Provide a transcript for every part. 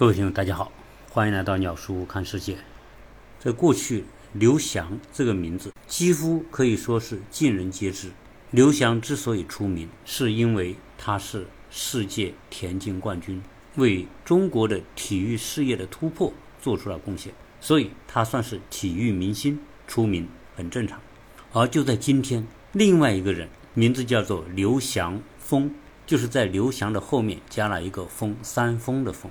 各位听众，大家好，欢迎来到鸟叔看世界。在过去，刘翔这个名字几乎可以说是尽人皆知。刘翔之所以出名，是因为他是世界田径冠军，为中国的体育事业的突破做出了贡献，所以他算是体育明星，出名很正常。而就在今天，另外一个人名字叫做刘翔峰，就是在刘翔的后面加了一个峰，山峰的峰。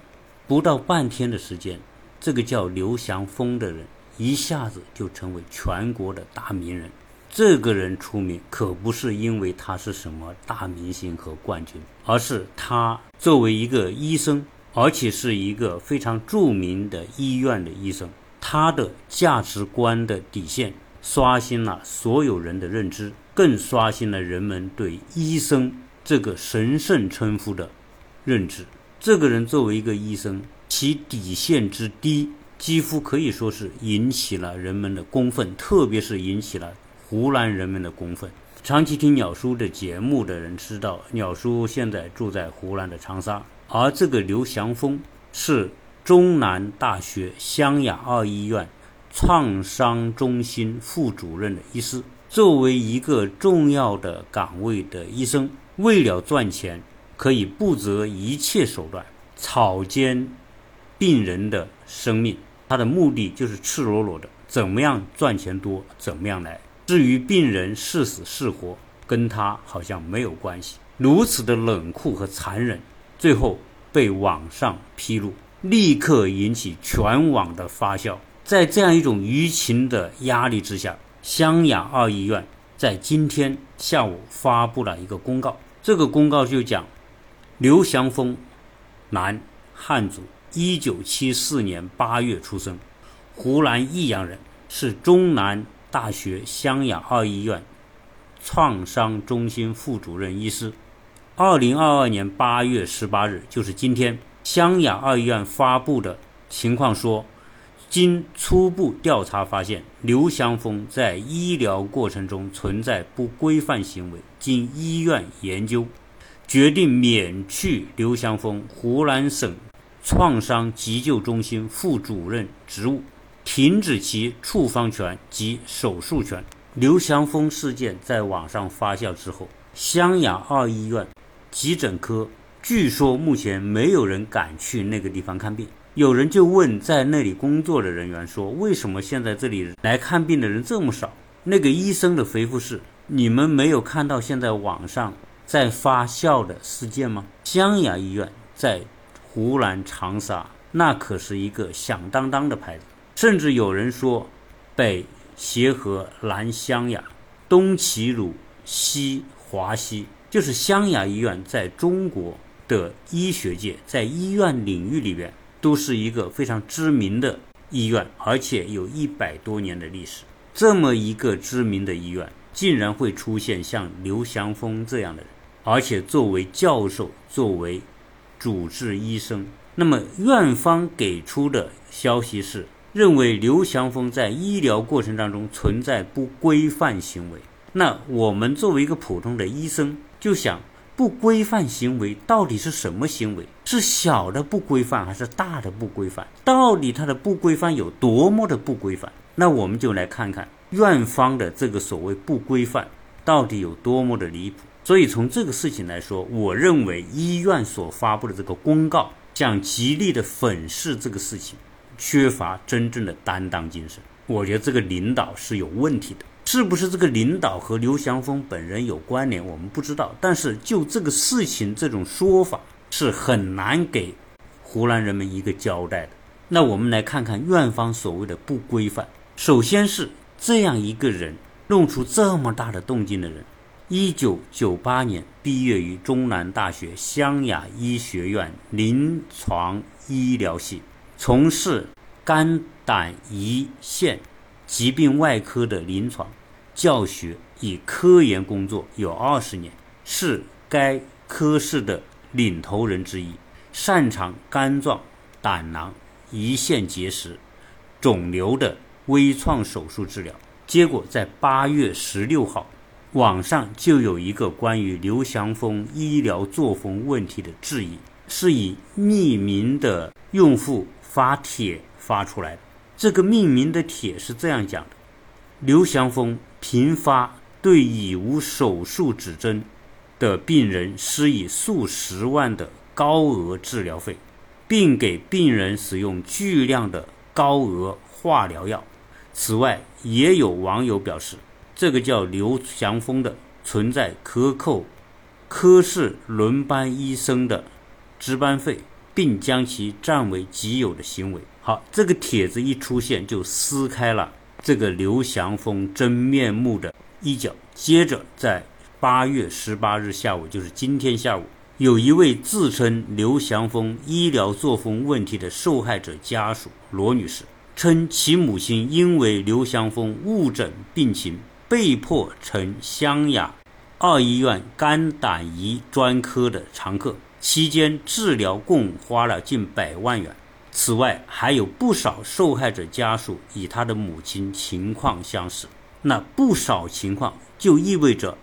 不到半天的时间，这个叫刘翔峰的人一下子就成为全国的大名人。这个人出名可不是因为他是什么大明星和冠军，而是他作为一个医生，而且是一个非常著名的医院的医生，他的价值观的底线刷新了所有人的认知，更刷新了人们对医生这个神圣称呼的认知。这个人作为一个医生，其底线之低，几乎可以说是引起了人们的公愤，特别是引起了湖南人们的公愤。长期听鸟叔的节目的人知道，鸟叔现在住在湖南的长沙，而这个刘祥峰是中南大学湘雅二医院创伤中心副主任的医师。作为一个重要的岗位的医生，为了赚钱。可以不择一切手段草菅病人的生命，他的目的就是赤裸裸的，怎么样赚钱多，怎么样来。至于病人是死是活，跟他好像没有关系。如此的冷酷和残忍，最后被网上披露，立刻引起全网的发酵。在这样一种舆情的压力之下，湘雅二医院在今天下午发布了一个公告，这个公告就讲。刘祥峰，男，汉族，一九七四年八月出生，湖南益阳人，是中南大学湘雅二医院创伤中心副主任医师。二零二二年八月十八日，就是今天，湘雅二医院发布的情况说，经初步调查发现，刘祥峰在医疗过程中存在不规范行为，经医院研究。决定免去刘祥峰湖南省创伤急救中心副主任职务，停止其处方权及手术权。刘祥峰事件在网上发酵之后，湘雅二医院急诊科据说目前没有人敢去那个地方看病。有人就问在那里工作的人员说：“为什么现在这里来看病的人这么少？”那个医生的回复是：“你们没有看到现在网上。”在发酵的事件吗？湘雅医院在湖南长沙，那可是一个响当当的牌子。甚至有人说，北协和，南湘雅，东齐鲁，西华西，就是湘雅医院在中国的医学界，在医院领域里边，都是一个非常知名的医院，而且有一百多年的历史。这么一个知名的医院，竟然会出现像刘祥峰这样的人。而且作为教授，作为主治医生，那么院方给出的消息是，认为刘祥峰在医疗过程当中存在不规范行为。那我们作为一个普通的医生，就想，不规范行为到底是什么行为？是小的不规范，还是大的不规范？到底它的不规范有多么的不规范？那我们就来看看院方的这个所谓不规范到底有多么的离谱。所以从这个事情来说，我认为医院所发布的这个公告，想极力的粉饰这个事情，缺乏真正的担当精神。我觉得这个领导是有问题的，是不是这个领导和刘祥峰本人有关联，我们不知道。但是就这个事情这种说法，是很难给湖南人民一个交代的。那我们来看看院方所谓的不规范，首先是这样一个人弄出这么大的动静的人。一九九八年毕业于中南大学湘雅医学院临床医疗系，从事肝胆胰腺疾病外科的临床教学与科研工作有二十年，是该科室的领头人之一，擅长肝脏、胆囊、胰腺结石、肿瘤的微创手术治疗。结果在八月十六号。网上就有一个关于刘祥峰医疗作风问题的质疑，是以匿名的用户发帖发出来的。这个命名的帖是这样讲的：刘祥峰频发对已无手术指征的病人施以数十万的高额治疗费，并给病人使用巨量的高额化疗药。此外，也有网友表示，这个叫刘祥峰的存在克扣科室轮班医生的值班费，并将其占为己有的行为。好，这个帖子一出现，就撕开了这个刘祥峰真面目的一角。接着，在八月十八日下午，就是今天下午，有一位自称刘祥峰医疗作风问题的受害者家属罗女士，称其母亲因为刘祥峰误诊病情，被迫成湘雅二医院肝胆胰专科的常客，期间治疗共花了近百万元。此外，还有不少受害者家属与他的母亲情况相似。那不少情况就意味着，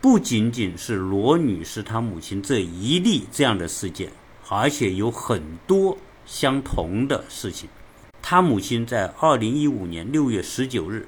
不仅仅是罗女士她母亲这一例这样的事件，而且有很多相同的事情。她母亲在二零一五年六月十九日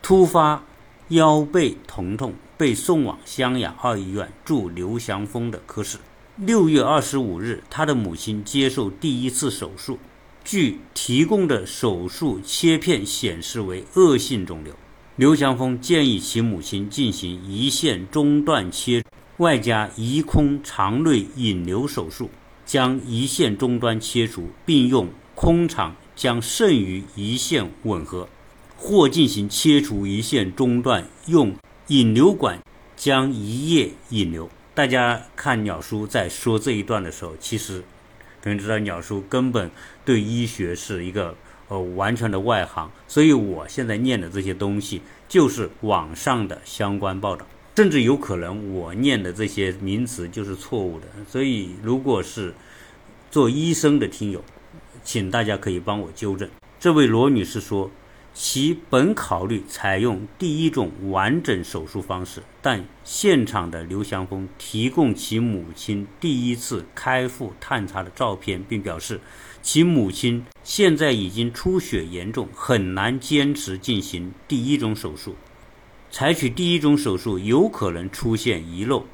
突发腰背疼痛，被送往湘雅二医院驻刘祥峰的科室。六月二十五日，他的母亲接受第一次手术，据提供的手术切片显示为恶性肿瘤。刘祥峰建议其母亲进行胰腺中段切，外加移空肠内引流手术，将胰腺终端切除，并用空肠将剩余胰腺吻合，或进行切除胰腺中段，用引流管将胰液引流。大家看鸟叔在说这一段的时候，其实可能知道鸟叔根本对医学是一个呃完全的外行，所以我现在念的这些东西就是网上的相关报道，甚至有可能我念的这些名词就是错误的。所以如果是做医生的听友，请大家可以帮我纠正。这位罗女士说。其本考虑采用第一种完整手术方式，但现场的刘祥峰提供其母亲第一次开腹探查的照片，并表示其母亲现在已经出血严重，很难坚持进行第一种手术。采取第一种手术有可能出现遗漏，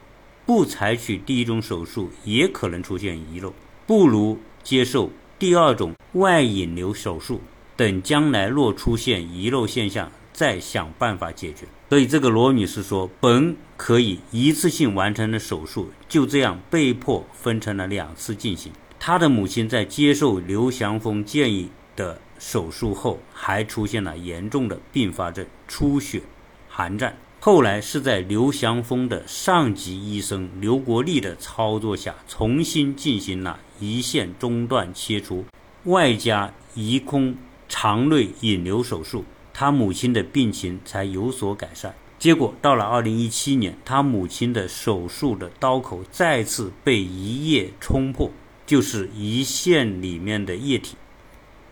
不采取第一种手术也可能出现遗漏，不如接受第二种外引流手术。等将来若出现遗漏现象，再想办法解决。所以这个罗女士说，本可以一次性完成的手术，就这样被迫分成了两次进行。她的母亲在接受刘祥峰建议的手术后，还出现了严重的并发症——出血、寒战。后来是在刘祥峰的上级医生刘国立的操作下，重新进行了胰腺中段切除，外加移空。肠内引流手术，他母亲的病情才有所改善。结果到了二零一七年，他母亲的手术的刀口再次被胰液冲破，就是胰腺里面的液体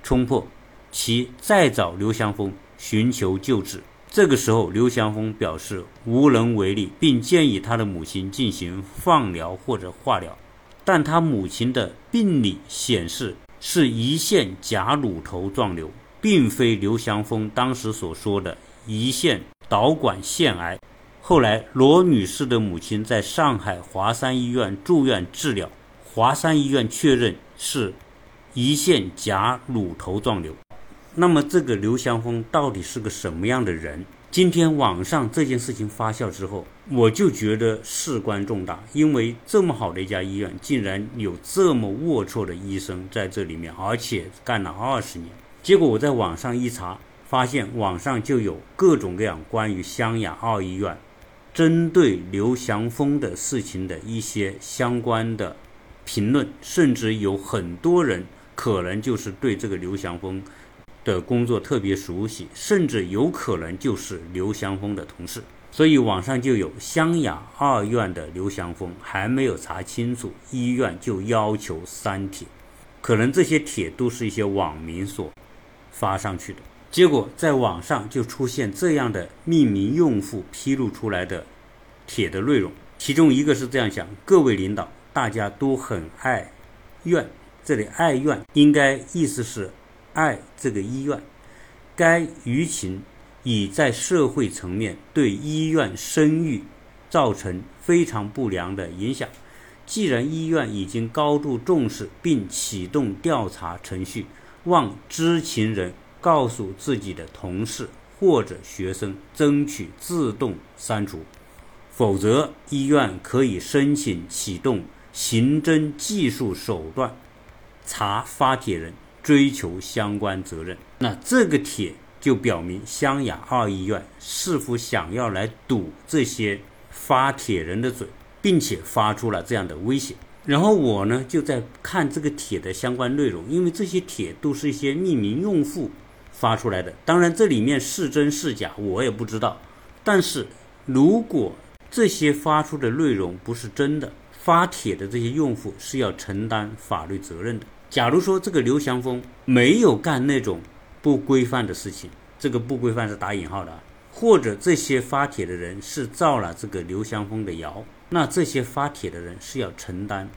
冲破，其再找刘祥峰寻求救治。这个时候，刘祥峰表示无能为力，并建议他的母亲进行放疗或者化疗，但他母亲的病理显示。是胰腺假乳头状瘤，并非刘祥峰当时所说的胰腺导管腺癌。后来，罗女士的母亲在上海华山医院住院治疗，华山医院确认是胰腺假乳头状瘤。那么，这个刘祥峰到底是个什么样的人？今天网上这件事情发酵之后，我就觉得事关重大，因为这么好的一家医院，竟然有这么龌龊的医生在这里面，而且干了二十年。结果我在网上一查，发现网上就有各种各样关于湘雅二医院针对刘翔峰的事情的一些相关的评论，甚至有很多人可能就是对这个刘翔峰。的工作特别熟悉，甚至有可能就是刘翔峰的同事，所以网上就有湘雅二院的刘祥峰还没有查清楚，医院就要求删帖，可能这些帖都是一些网民所发上去的，结果在网上就出现这样的匿名用户披露出来的帖的内容，其中一个是这样讲：各位领导，大家都很爱院，这里爱院应该意思是爱这个医院。该舆情已在社会层面对医院声誉造成非常不良的影响。既然医院已经高度重视并启动调查程序，望知情人告诉自己的同事或者学生，争取自动删除，否则医院可以申请启动刑侦技术手段查发帖人。追求相关责任，那这个帖就表明湘雅二医院是否想要来堵这些发帖人的嘴，并且发出了这样的威胁。然后我呢就在看这个帖的相关内容，因为这些帖都是一些匿名用户发出来的，当然这里面是真是假我也不知道。但是如果这些发出的内容不是真的，发帖的这些用户是要承担法律责任的。假如说这个刘祥峰没有干那种不规范的事情，这个不规范是打引号的，或者这些发帖的人是造了这个刘祥峰的谣，那这些发帖的人是要承担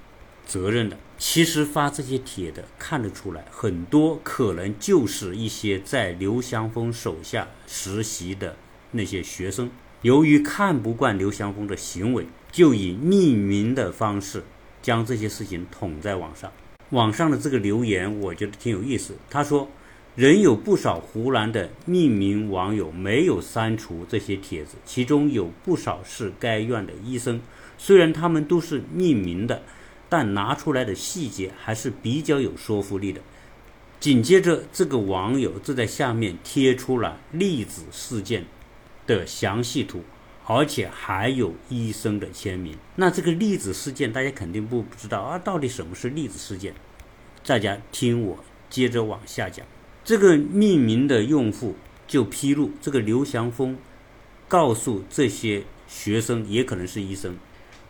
责任的。其实发这些帖的看得出来，很多可能就是一些在刘祥峰手下实习的那些学生，由于看不惯刘祥峰的行为，就以匿名的方式将这些事情捅在网上。网上的这个留言，我觉得挺有意思。他说，仍有不少湖南的匿名网友没有删除这些帖子，其中有不少是该院的医生。虽然他们都是匿名的，但拿出来的细节还是比较有说服力的。紧接着，这个网友就在下面贴出了粒子事件的详细图，而且还有医生的签名。那这个粒子事件，大家肯定不不知道啊，到底什么是粒子事件？大家听我接着往下讲，这个匿名的用户就披露，这个刘祥峰告诉这些学生，也可能是医生，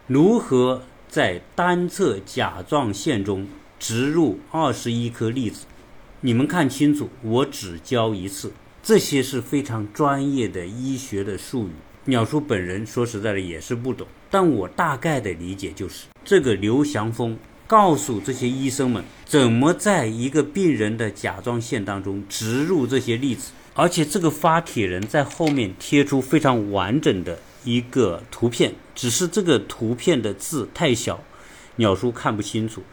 如何在单侧甲状腺中植入二十一颗粒子。你们看清楚，我只教一次，这些是非常专业的医学的术语。鸟叔本人说实在的也是不懂，但我大概的理解就是，这个刘祥峰。告诉这些医生们怎么在一个病人的甲状腺当中植入这些粒子，而且这个发帖人在后面贴出非常完整的一个图片，只是这个图片的字太小，鸟叔看不清楚。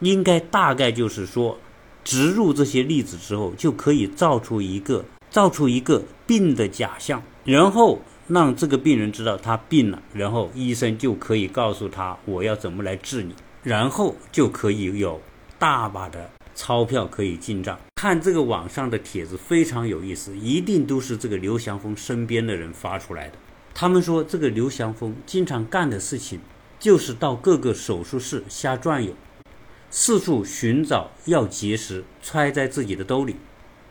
应该大概就是说，植入这些粒子之后，就可以造出一个造出一个病的假象，然后让这个病人知道他病了，然后医生就可以告诉他我要怎么来治你。然后就可以有大把的钞票可以进账。看这个网上的帖子非常有意思，一定都是这个刘祥峰身边的人发出来的。他们说这个刘祥峰经常干的事情就是到各个手术室瞎转悠，四处寻找药结石揣在自己的兜里，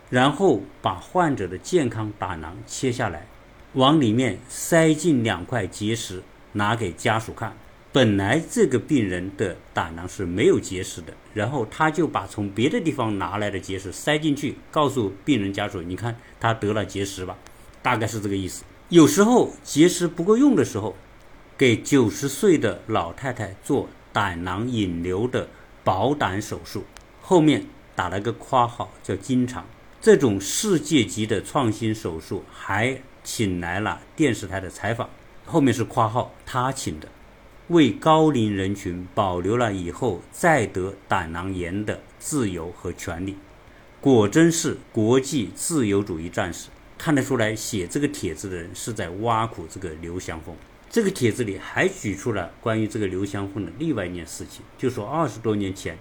然后把患者的健康胆囊切下来，往里面塞进两块结石，拿给家属看。本来这个病人的胆囊是没有结石的，然后他就把从别的地方拿来的结石塞进去，告诉病人家属：“你看他得了结石吧。”大概是这个意思。有时候结石不够用的时候，给九十岁的老太太做胆囊引流的保胆手术，后面打了个括号叫“经常”。这种世界级的创新手术还请来了电视台的采访，后面是括号他请的。为高龄人群保留了以后再得胆囊炎的自由和权利，果真是国际自由主义战士。看得出来，写这个帖子的人是在挖苦这个刘翔峰。这个帖子里还举出了关于这个刘翔峰的另外一件事情，就说二十多年前，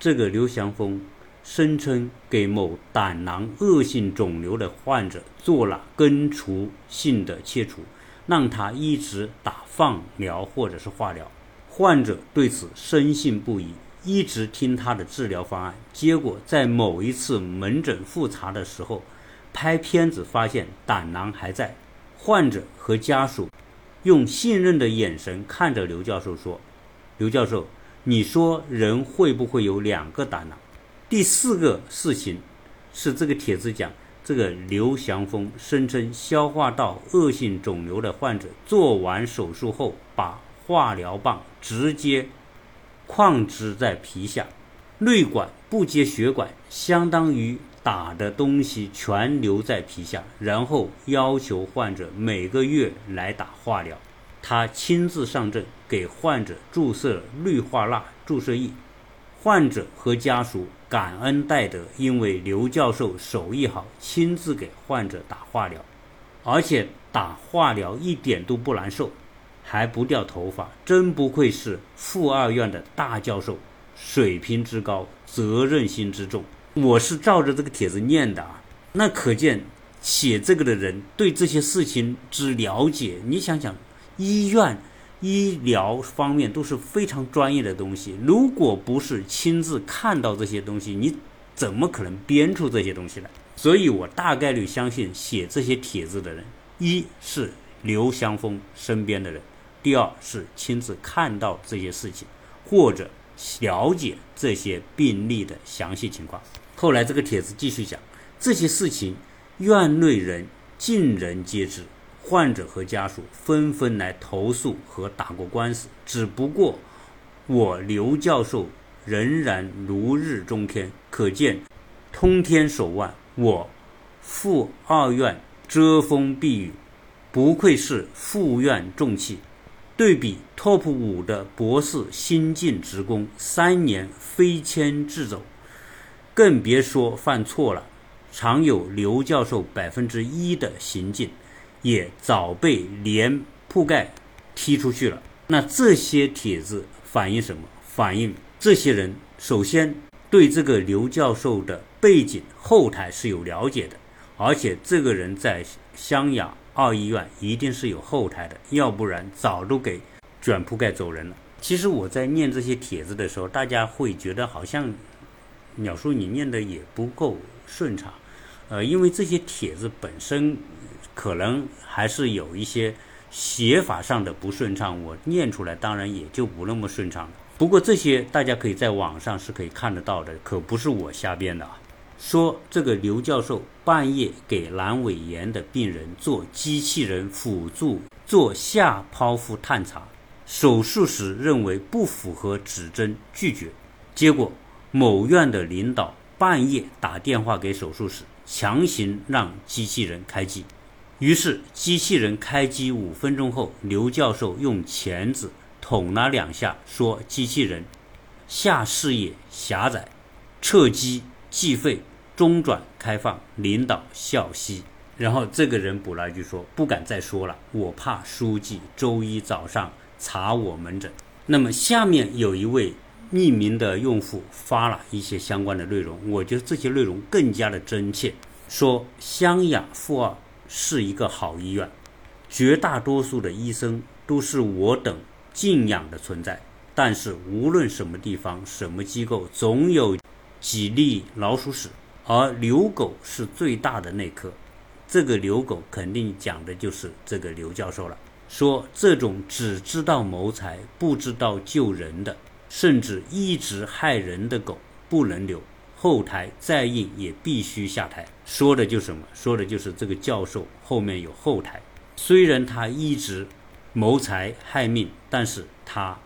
这个刘翔峰声称给某胆囊恶性肿瘤的患者做了根除性的切除。让他一直打放疗或者是化疗，患者对此深信不疑，一直听他的治疗方案。结果在某一次门诊复查的时候，拍片子发现胆囊还在。患者和家属用信任的眼神看着刘教授说：“刘教授，你说人会不会有两个胆囊？”第四个事情是这个帖子讲。这个刘祥峰声称，消化道恶性肿瘤的患者做完手术后，把化疗棒直接矿汁在皮下，内管不接血管，相当于打的东西全留在皮下，然后要求患者每个月来打化疗。他亲自上阵给患者注射氯化钠注射液，患者和家属感恩戴德，因为刘教授手艺好，亲自给患者打化疗，而且打化疗一点都不难受，还不掉头发，真不愧是附二院的大教授，水平之高，责任心之重。我是照着这个帖子念的啊，那可见写这个的人对这些事情之了解，你想想。医院、医疗方面都是非常专业的东西。如果不是亲自看到这些东西，你怎么可能编出这些东西来？所以我大概率相信写这些帖子的人，一是刘祥峰身边的人，第二是亲自看到这些事情，或者了解这些病例的详细情况。后来这个帖子继续讲这些事情，院内人尽人皆知。患者和家属纷纷来投诉和打过官司，只不过我刘教授仍然如日中天，可见通天手腕。我附二院遮风避雨，不愧是附院重器。对比 TOP 五的博士新进职工，三年飞迁制走，更别说犯错了，常有刘教授百分之一的行径。也早被连铺盖踢出去了。那这些帖子反映什么？反映这些人首先对这个刘教授的背景后台是有了解的，而且这个人在湘雅二医院一定是有后台的，要不然早都给卷铺盖走人了。其实我在念这些帖子的时候，大家会觉得好像鸟叔你念的也不够顺畅，呃，因为这些帖子本身。可能还是有一些写法上的不顺畅，我念出来当然也就不那么顺畅了。不过这些大家可以在网上是可以看得到的，可不是我瞎编的啊。说这个刘教授半夜给阑尾炎的病人做机器人辅助做下剖腹探查，手术时认为不符合指针拒绝，结果某院的领导半夜打电话给手术室，强行让机器人开机。于是，机器人开机五分钟后，刘教授用钳子捅了两下，说：“机器人下视野狭窄，撤机计费，中转开放。”领导笑嘻。然后这个人补了一句说：“不敢再说了，我怕书记周一早上查我门诊。”那么下面有一位匿名的用户发了一些相关的内容，我觉得这些内容更加的真切，说湘雅负二。是一个好医院，绝大多数的医生都是我等敬仰的存在。但是无论什么地方、什么机构，总有几粒老鼠屎，而刘狗是最大的那颗。这个刘狗肯定讲的就是这个刘教授了。说这种只知道谋财、不知道救人的，甚至一直害人的狗，不能留。后台再硬也必须下台，说的就是什么？说的就是这个教授后面有后台。虽然他一直谋财害命，但是他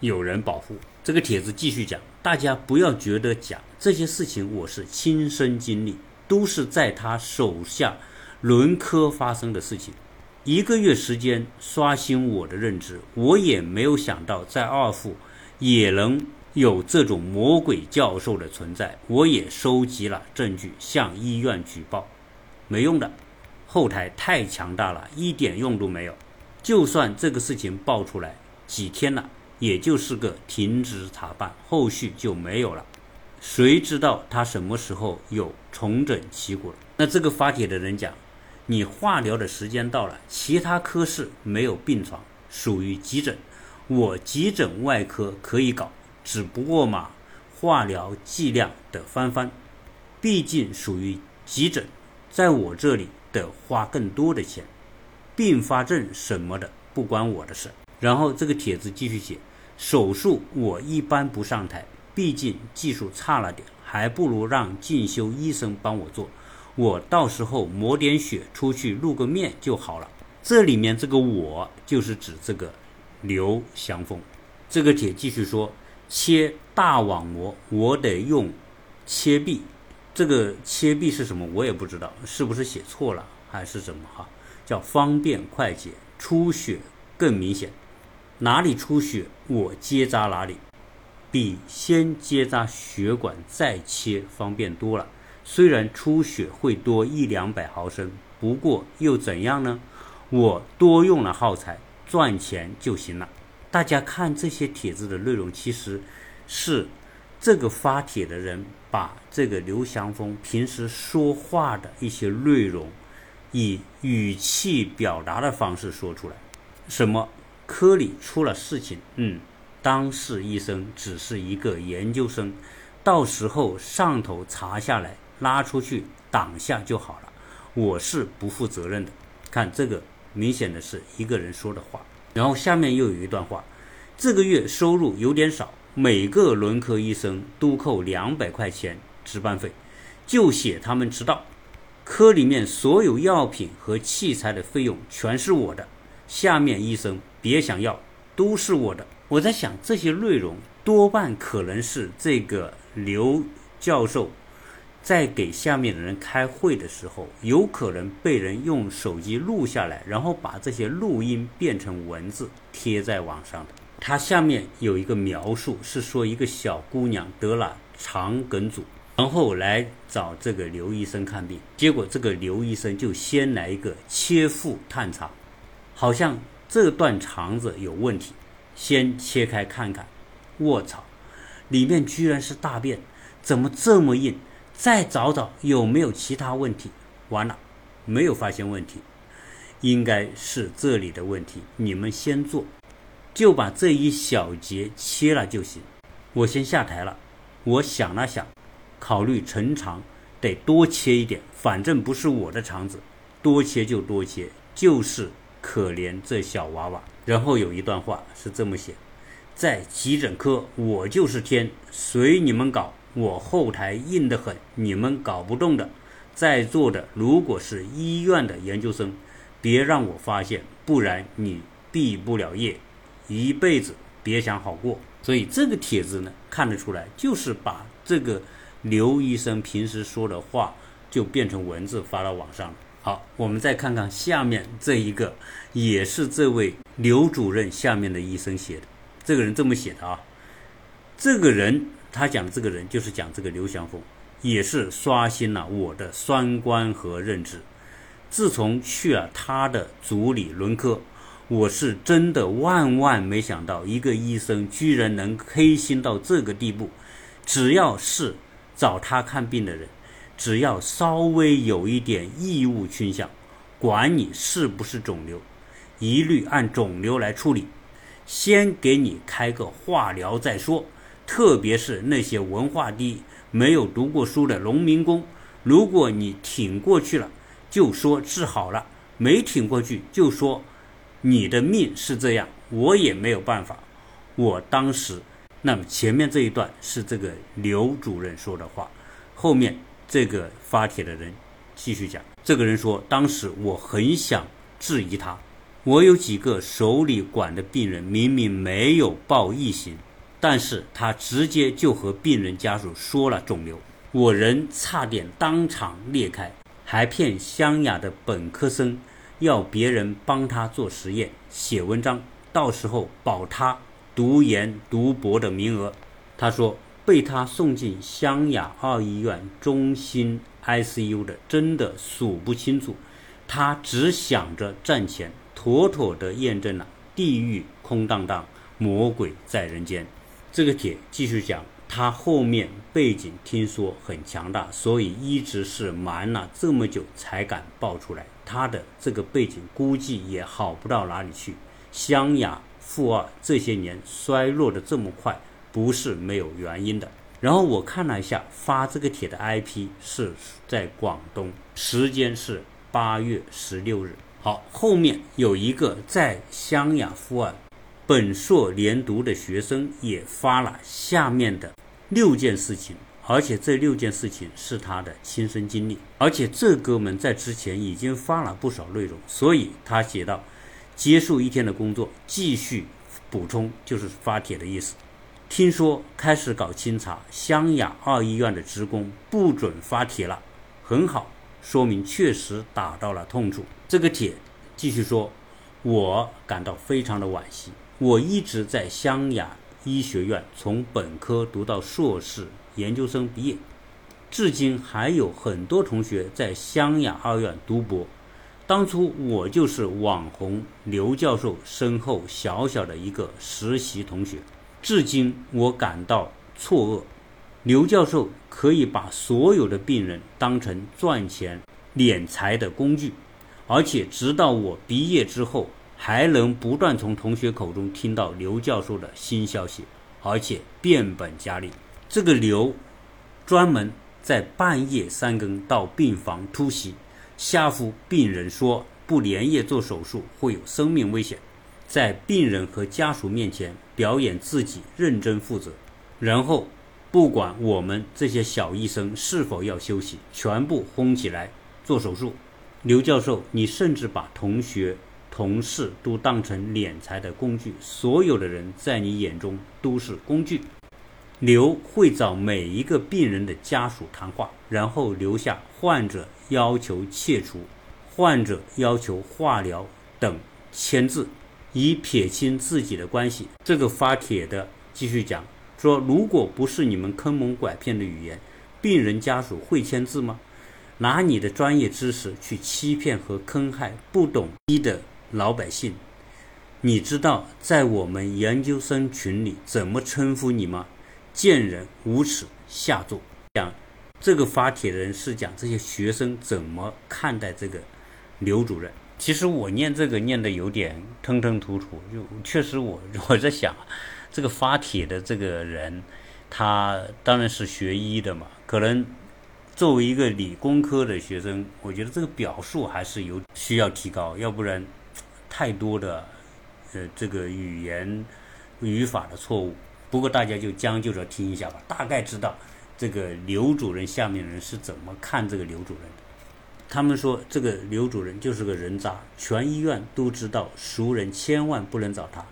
有人保护。这个帖子继续讲，大家不要觉得讲这些事情我是亲身经历，都是在他手下轮科发生的事情。一个月时间刷新我的认知，我也没有想到在二附也能。有这种魔鬼教授的存在，我也收集了证据向医院举报，没用的，后台太强大了，一点用都没有。就算这个事情爆出来几天了，也就是个停职查办，后续就没有了。谁知道他什么时候有重整旗鼓了？那这个发帖的人讲，你化疗的时间到了，其他科室没有病床，属于急诊，我急诊外科可以搞。只不过嘛，化疗剂量得翻番，毕竟属于急诊，在我这里得花更多的钱，并发症什么的不关我的事。然后这个帖子继续写，手术我一般不上台，毕竟技术差了点，还不如让进修医生帮我做，我到时候抹点血出去露个面就好了。这里面这个我就是指这个刘祥峰。这个帖继续说。切大网膜，我得用切臂。这个切臂是什么？我也不知道，是不是写错了还是怎么哈？叫方便快捷，出血更明显，哪里出血我结扎哪里，比先结扎血管再切方便多了。虽然出血会多一两百毫升，不过又怎样呢？我多用了耗材，赚钱就行了。大家看这些帖子的内容，其实是这个发帖的人把这个刘祥峰平时说话的一些内容，以语气表达的方式说出来。什么科里出了事情？嗯，当事医生只是一个研究生，到时候上头查下来，拉出去挡下就好了。我是不负责任的。看这个，明显的是一个人说的话。然后下面又有一段话，这个月收入有点少，每个轮科医生都扣两百块钱值班费，就写他们迟到。科里面所有药品和器材的费用全是我的，下面医生别想要，都是我的。我在想这些内容多半可能是这个刘教授。在给下面的人开会的时候，有可能被人用手机录下来，然后把这些录音变成文字贴在网上的。他下面有一个描述，是说一个小姑娘得了肠梗阻，然后来找这个刘医生看病，结果这个刘医生就先来一个切腹探查，好像这段肠子有问题，先切开看看，卧槽，里面居然是大便，怎么这么硬？再找找有没有其他问题？完了，没有发现问题，应该是这里的问题。你们先做，就把这一小节切了就行。我先下台了。我想了想，考虑陈肠得多切一点，反正不是我的肠子，多切就多切，就是可怜这小娃娃。然后有一段话是这么写：在急诊科，我就是天，随你们搞。我后台硬得很，你们搞不动的。在座的如果是医院的研究生，别让我发现，不然你毕不了业，一辈子别想好过。所以这个帖子呢，看得出来就是把这个刘医生平时说的话就变成文字发到网上了。好，我们再看看下面这一个，也是这位刘主任下面的医生写的。这个人这么写的啊，这个人。他讲的这个人就是讲这个刘祥峰，也是刷新了我的三观和认知。自从去了他的组里轮科，我是真的万万没想到，一个医生居然能黑心到这个地步。只要是找他看病的人，只要稍微有一点异物倾向，管你是不是肿瘤，一律按肿瘤来处理，先给你开个化疗再说。特别是那些文化低、没有读过书的农民工，如果你挺过去了，就说治好了；没挺过去，就说你的命是这样，我也没有办法。我当时，那么前面这一段是这个刘主任说的话，后面这个发帖的人继续讲，这个人说，当时我很想质疑他，我有几个手里管的病人，明明没有报异形。但是他直接就和病人家属说了肿瘤，我人差点当场裂开，还骗湘雅的本科生要别人帮他做实验、写文章，到时候保他读研读博的名额。他说被他送进湘雅二医院中心 ICU 的真的数不清楚，他只想着赚钱，妥妥的验证了地狱空荡荡，魔鬼在人间。这个帖继续讲，他后面背景听说很强大，所以一直是瞒了这么久才敢爆出来。他的这个背景估计也好不到哪里去。湘雅附二这些年衰落的这么快，不是没有原因的。然后我看了一下发这个帖的 IP 是在广东，时间是八月十六日。好，后面有一个在湘雅附二。本硕连读的学生也发了下面的六件事情，而且这六件事情是他的亲身经历，而且这哥们在之前已经发了不少内容，所以他写到结束一天的工作，继续补充就是发帖的意思。听说开始搞清查，湘雅二医院的职工不准发帖了，很好，说明确实打到了痛处。这个帖继续说，我感到非常的惋惜，我一直在湘雅医学院从本科读到硕士研究生毕业，至今还有很多同学在湘雅二院读博。当初我就是网红刘教授身后小小的一个实习同学。至今我感到错愕，刘教授可以把所有的病人当成赚钱敛财的工具，而且直到我毕业之后，还能不断从同学口中听到刘教授的新消息，而且变本加厉。这个刘，专门在半夜三更到病房突袭，吓唬病人说不连夜做手术会有生命危险。在病人和家属面前表演自己认真负责，然后不管我们这些小医生是否要休息，全部轰起来做手术。刘教授，你甚至把同学、同事都当成敛财的工具，所有的人在你眼中都是工具。刘会找每一个病人的家属谈话，然后留下患者要求切除、患者要求化疗等签字。以撇清自己的关系。这个发帖的继续讲说：“如果不是你们坑蒙拐骗的语言，病人家属会签字吗？拿你的专业知识去欺骗和坑害不懂医的老百姓？你知道在我们研究生群里怎么称呼你吗？贱人、无耻、下作。”讲这个发帖的人是讲这些学生怎么看待这个刘主任。其实我念这个念的有点吞吞吐吐，就确实我我在想，这个发帖的这个人，他当然是学医的嘛，可能作为一个理工科的学生，我觉得这个表述还是有需要提高，要不然太多的呃这个语言语法的错误。不过大家就将就着听一下吧，大概知道这个刘主任下面人是怎么看这个刘主任的。他们说这个刘主任就是个人渣，全医院都知道，熟人千万不能找他。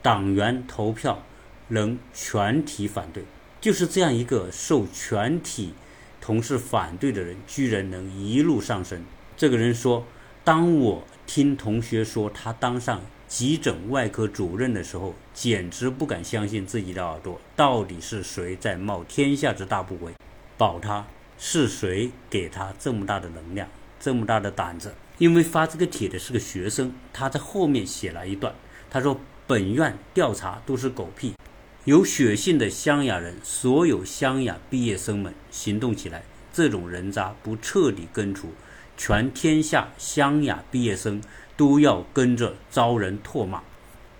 党员投票能全体反对，就是这样一个受全体同事反对的人，居然能一路上升。这个人说：“当我听同学说他当上急诊外科主任的时候，简直不敢相信自己的耳朵。到底是谁在冒天下之大不韪，保他？”是谁给他这么大的能量，这么大的胆子？因为发这个帖的是个学生，他在后面写了一段，他说：“本院调查都是狗屁，有血性的湘雅人，所有湘雅毕业生们行动起来，这种人渣不彻底根除，全天下湘雅毕业生都要跟着遭人唾骂。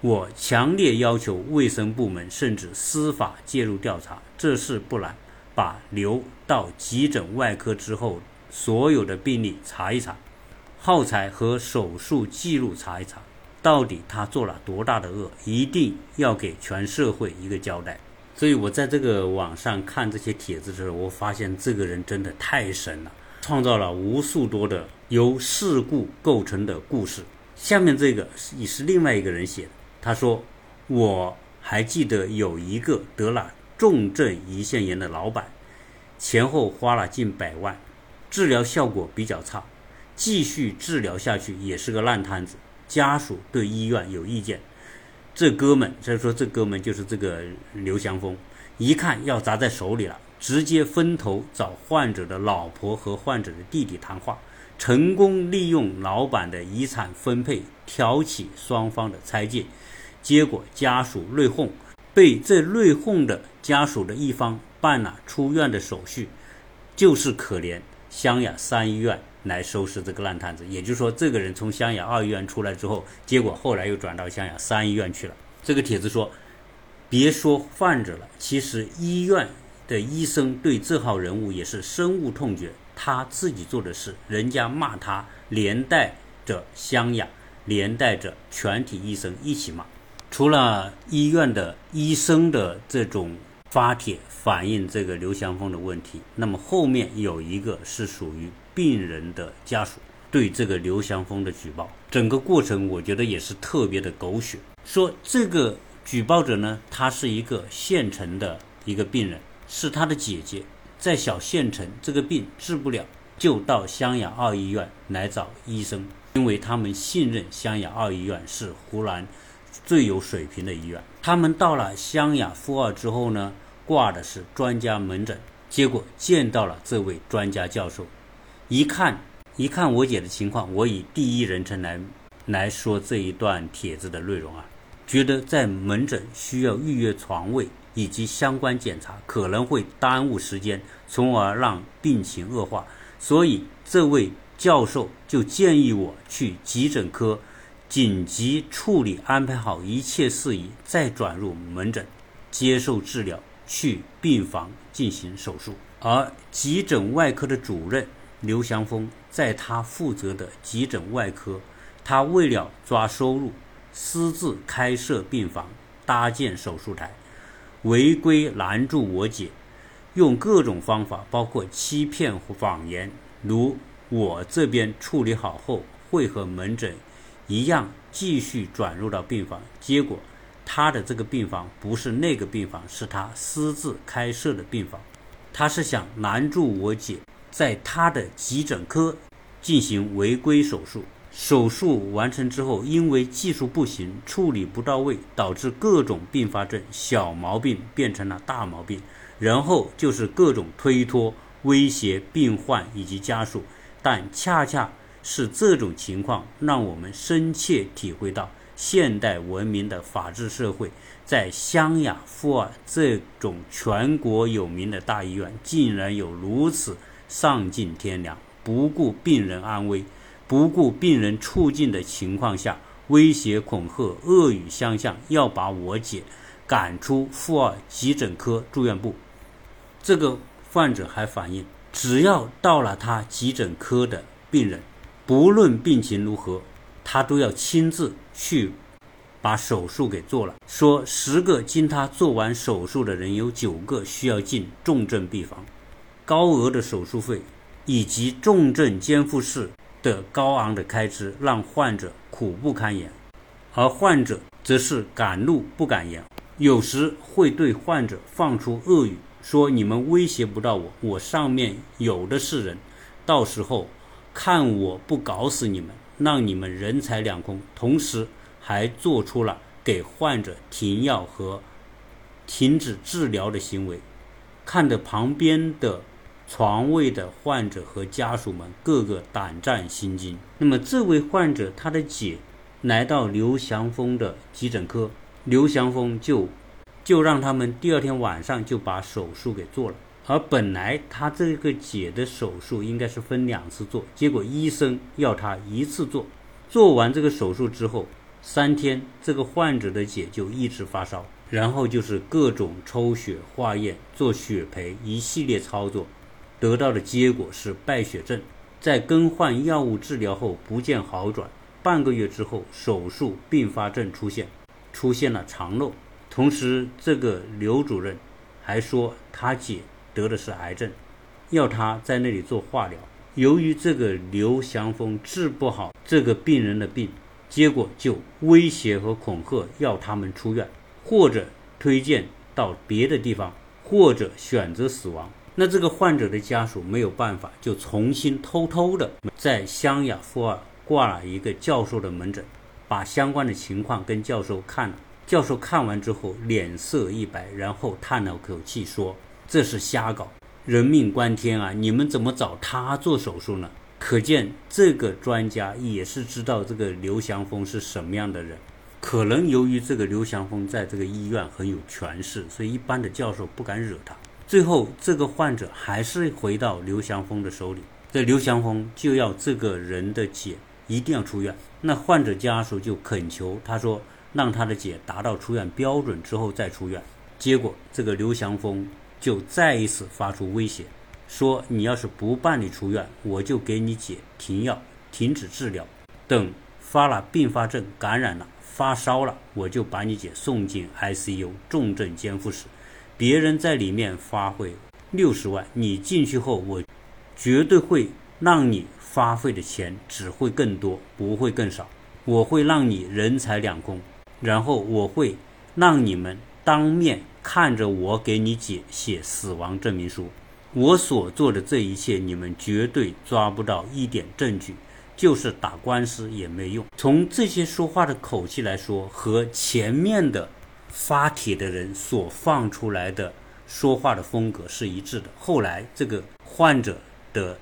我强烈要求卫生部门甚至司法介入调查，这事不难。”把刘到急诊外科之后，所有的病例查一查，耗材和手术记录查一查，到底他做了多大的恶，一定要给全社会一个交代。所以我在这个网上看这些帖子的时候，我发现这个人真的太神了，创造了无数多的由事故构成的故事。下面这个也是另外一个人写的，他说：“我还记得有一个得了。”重症胰腺炎的老板，前后花了近百万，治疗效果比较差，继续治疗下去也是个烂摊子。家属对医院有意见，这哥们，再说这哥们就是这个刘祥峰，一看要砸在手里了，直接分头找患者的老婆和患者的弟弟谈话，成功利用老板的遗产分配挑起双方的猜忌，结果家属内讧。被这内讧的家属的一方办了出院的手续，就是可怜湘雅三医院来收拾这个烂摊子。也就是说，这个人从湘雅二医院出来之后，结果后来又转到湘雅三医院去了。这个帖子说，别说患者了，其实医院的医生对这号人物也是深恶痛绝。他自己做的事，人家骂他，连带着湘雅，连带着全体医生一起骂。除了医院的医生的这种发帖反映这个刘翔峰的问题，那么后面有一个是属于病人的家属对这个刘翔峰的举报，整个过程我觉得也是特别的狗血。说这个举报者呢，他是一个县城的一个病人，是他的姐姐，在小县城这个病治不了，就到湘雅二医院来找医生，因为他们信任湘雅二医院是湖南最有水平的医院。他们到了湘雅附二之后呢，挂的是专家门诊，结果见到了这位专家教授，一看一看我姐的情况，我以第一人称来来说这一段帖子的内容啊。觉得在门诊需要预约床位以及相关检查可能会耽误时间，从而让病情恶化，所以这位教授就建议我去急诊科紧急处理，安排好一切事宜，再转入门诊接受治疗，去病房进行手术。而急诊外科的主任刘祥峰，在他负责的急诊外科，他为了抓收入。私自开设病房，搭建手术台，违规拦住我姐，用各种方法，包括欺骗谎言，如我这边处理好后会和门诊一样继续转入到病房。结果他的这个病房不是那个病房，是他私自开设的病房。他是想拦住我姐在他的急诊科进行违规手术。手术完成之后，因为技术不行，处理不到位，导致各种并发症，小毛病变成了大毛病，然后就是各种推脱、威胁病患以及家属。但恰恰是这种情况，让我们深切体会到，现代文明的法治社会，在湘雅附二这种全国有名的大医院，竟然有如此丧尽天良、不顾病人安危。不顾病人处境的情况下，威胁恐吓、恶语相向，要把我姐赶出妇儿急诊科住院部。这个患者还反映，只要到了他急诊科的病人，不论病情如何，他都要亲自去把手术给做了。说十个经他做完手术的人，有九个需要进重症病房，高额的手术费以及重症监护室。的高昂的开支让患者苦不堪言，而患者则是敢怒不敢言，有时会对患者放出恶语，说你们威胁不到我，我上面有的是人，到时候看我不搞死你们，让你们人财两空。同时还做出了给患者停药和停止治疗的行为，看着旁边的。床位的患者和家属们个个胆战心惊。那么，这位患者他的姐来到刘祥峰的急诊科，刘祥峰就就让他们第二天晚上就把手术给做了。而本来他这个姐的手术应该是分两次做，结果医生要他一次做。做完这个手术之后，三天这个患者的姐就一直发烧，然后就是各种抽血、化验、做血培一系列操作。得到的结果是败血症，在更换药物治疗后不见好转，半个月之后手术并发症出现，出现了肠漏。同时，这个刘主任还说他姐得的是癌症，要他在那里做化疗。由于这个刘祥峰治不好这个病人的病，结果就威胁和恐吓要他们出院，或者推荐到别的地方，或者选择死亡。那这个患者的家属没有办法，就重新偷偷的在湘雅附二挂了一个教授的门诊，把相关的情况跟教授看了。教授看完之后脸色一白，然后叹了口气说：“这是瞎搞，人命关天啊！你们怎么找他做手术呢？”可见这个专家也是知道这个刘祥峰是什么样的人。可能由于这个刘祥峰在这个医院很有权势，所以一般的教授不敢惹他。最后，这个患者还是回到刘祥峰的手里。这刘祥峰就要这个人的姐一定要出院。那患者家属就恳求他说，让他的姐达到出院标准之后再出院。结果，这个刘祥峰就再一次发出威胁，说你要是不办理出院，我就给你姐停药、停止治疗。等发了并发症、感染了、发烧了，我就把你姐送进 ICU 重症监护室。别人在里面花费六十万，你进去后，我绝对会让你花费的钱只会更多，不会更少。我会让你人财两空，然后我会让你们当面看着我给你姐写死亡证明书。我所做的这一切，你们绝对抓不到一点证据，就是打官司也没用。从这些说话的口气来说，和前面的发帖的人所放出来的说话的风格是一致的。后来这个患者的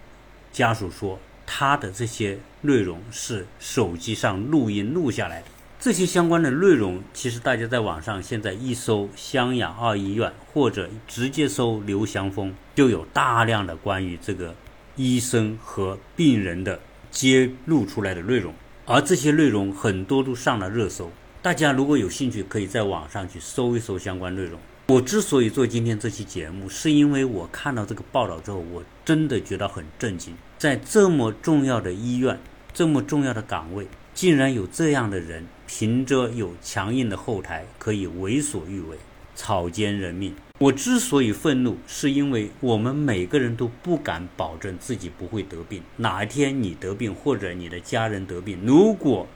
家属说，他的这些内容是手机上录音录下来的。这些相关的内容，其实大家在网上现在一搜“湘雅二医院”或者直接搜“刘祥峰”，就有大量的关于这个医生和病人的揭露出来的内容，而这些内容很多都上了热搜。大家如果有兴趣，可以在网上去搜一搜相关内容。我之所以做今天这期节目，是因为我看到这个报道之后，我真的觉得很震惊，在这么重要的医院，这么重要的岗位。竟然有这样的人，凭着有强硬的后台，可以为所欲为，草菅人命。我之所以愤怒，是因为我们每个人都不敢保证自己不会得病。哪一天你得病，或者你的家人得病，如果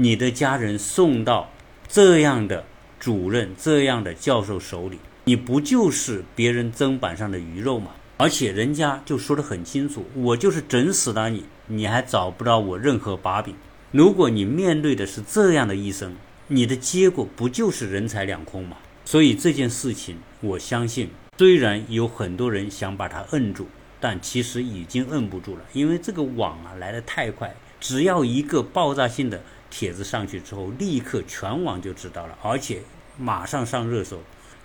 你的家人送到这样的主任、这样的教授手里，你不就是别人砧板上的鱼肉吗？而且人家就说得很清楚，我就是整死了你，你还找不到我任何把柄。如果你面对的是这样的医生，你的结果不就是人财两空吗？所以这件事情，我相信，虽然有很多人想把它摁住，但其实已经摁不住了，因为这个网啊来得太快，只要一个爆炸性的帖子上去之后，立刻全网就知道了，而且马上上热搜。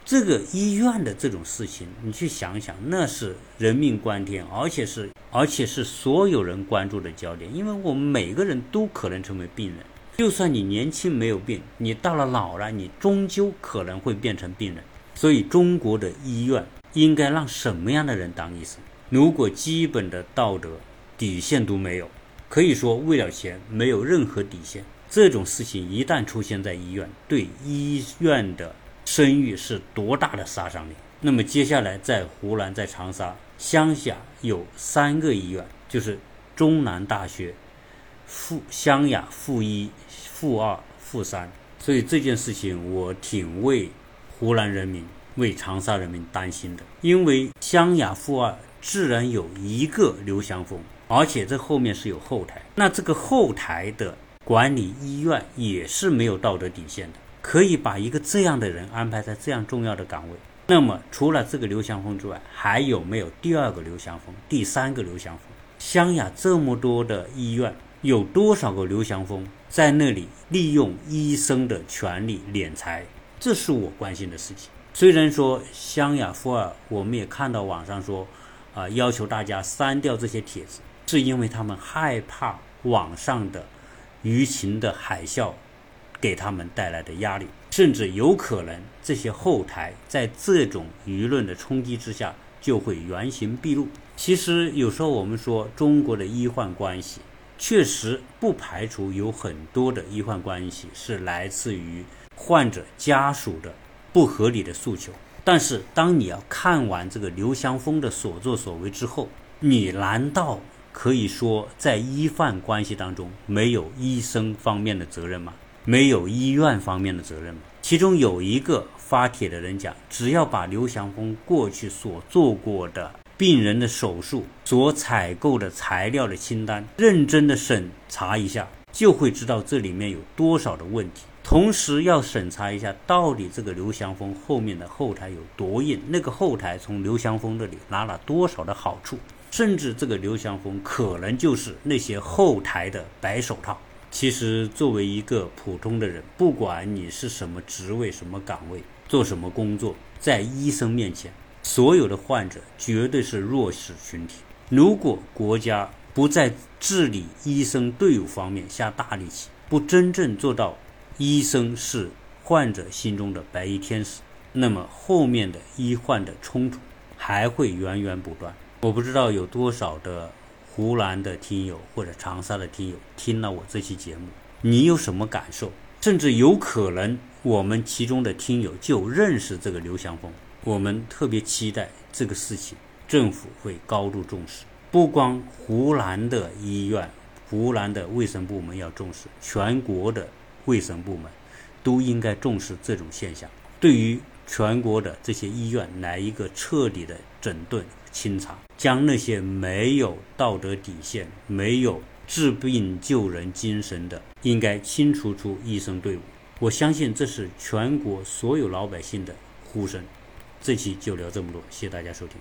这个医院的这种事情，你去想想，那是人命关天，而且是而且是所有人关注的焦点，因为我们每个人都可能成为病人。就算你年轻没有病，你到了老了，你终究可能会变成病人。所以，中国的医院应该让什么样的人当医生？如果基本的道德底线都没有，可以说为了钱没有任何底线。这种事情一旦出现在医院，对医院的。声誉是多大的杀伤力？那么接下来在湖南，在长沙湘雅有三个医院，就是中南大学、附湘雅附一、附二、附三。所以这件事情我挺为湖南人民、为长沙人民担心的，因为湘雅附二自然有一个刘祥峰，而且这后面是有后台，那这个后台的管理医院也是没有道德底线的。可以把一个这样的人安排在这样重要的岗位，那么除了这个刘祥峰之外，还有没有第二个刘祥峰、第三个刘祥峰？湘雅这么多的医院，有多少个刘祥峰在那里利用医生的权利敛财？这是我关心的事情。虽然说湘雅附二，我们也看到网上说，啊，要求大家删掉这些帖子，是因为他们害怕网上的舆情的海啸。给他们带来的压力，甚至有可能这些后台在这种舆论的冲击之下就会原形毕露。其实有时候我们说中国的医患关系，确实不排除有很多的医患关系是来自于患者家属的不合理的诉求。但是当你要看完这个刘祥峰的所作所为之后，你难道可以说在医患关系当中没有医生方面的责任吗？没有医院方面的责任吗？其中有一个发帖的人讲，只要把刘祥峰过去所做过的病人的手术、所采购的材料的清单认真的审查一下，就会知道这里面有多少的问题。同时要审查一下，到底这个刘祥峰后面的后台有多硬，那个后台从刘祥峰这里拿了多少的好处，甚至这个刘祥峰可能就是那些后台的白手套。其实，作为一个普通的人，不管你是什么职位、什么岗位、做什么工作，在医生面前，所有的患者绝对是弱势群体。如果国家不在治理医生队伍方面下大力气，不真正做到医生是患者心中的白衣天使，那么后面的医患的冲突还会源源不断。我不知道有多少的。湖南的听友或者长沙的听友听了我这期节目，你有什么感受？甚至有可能我们其中的听友就认识这个刘祥峰。我们特别期待这个事情，政府会高度重视。不光湖南的医院、湖南的卫生部门要重视，全国的卫生部门、都应该重视这种现象。对于全国的这些医院来一个彻底的整顿清查，将那些没有道德底线、没有治病救人精神的，应该清除出医生队伍。我相信这是全国所有老百姓的呼声。这期就聊这么多，谢谢大家收听。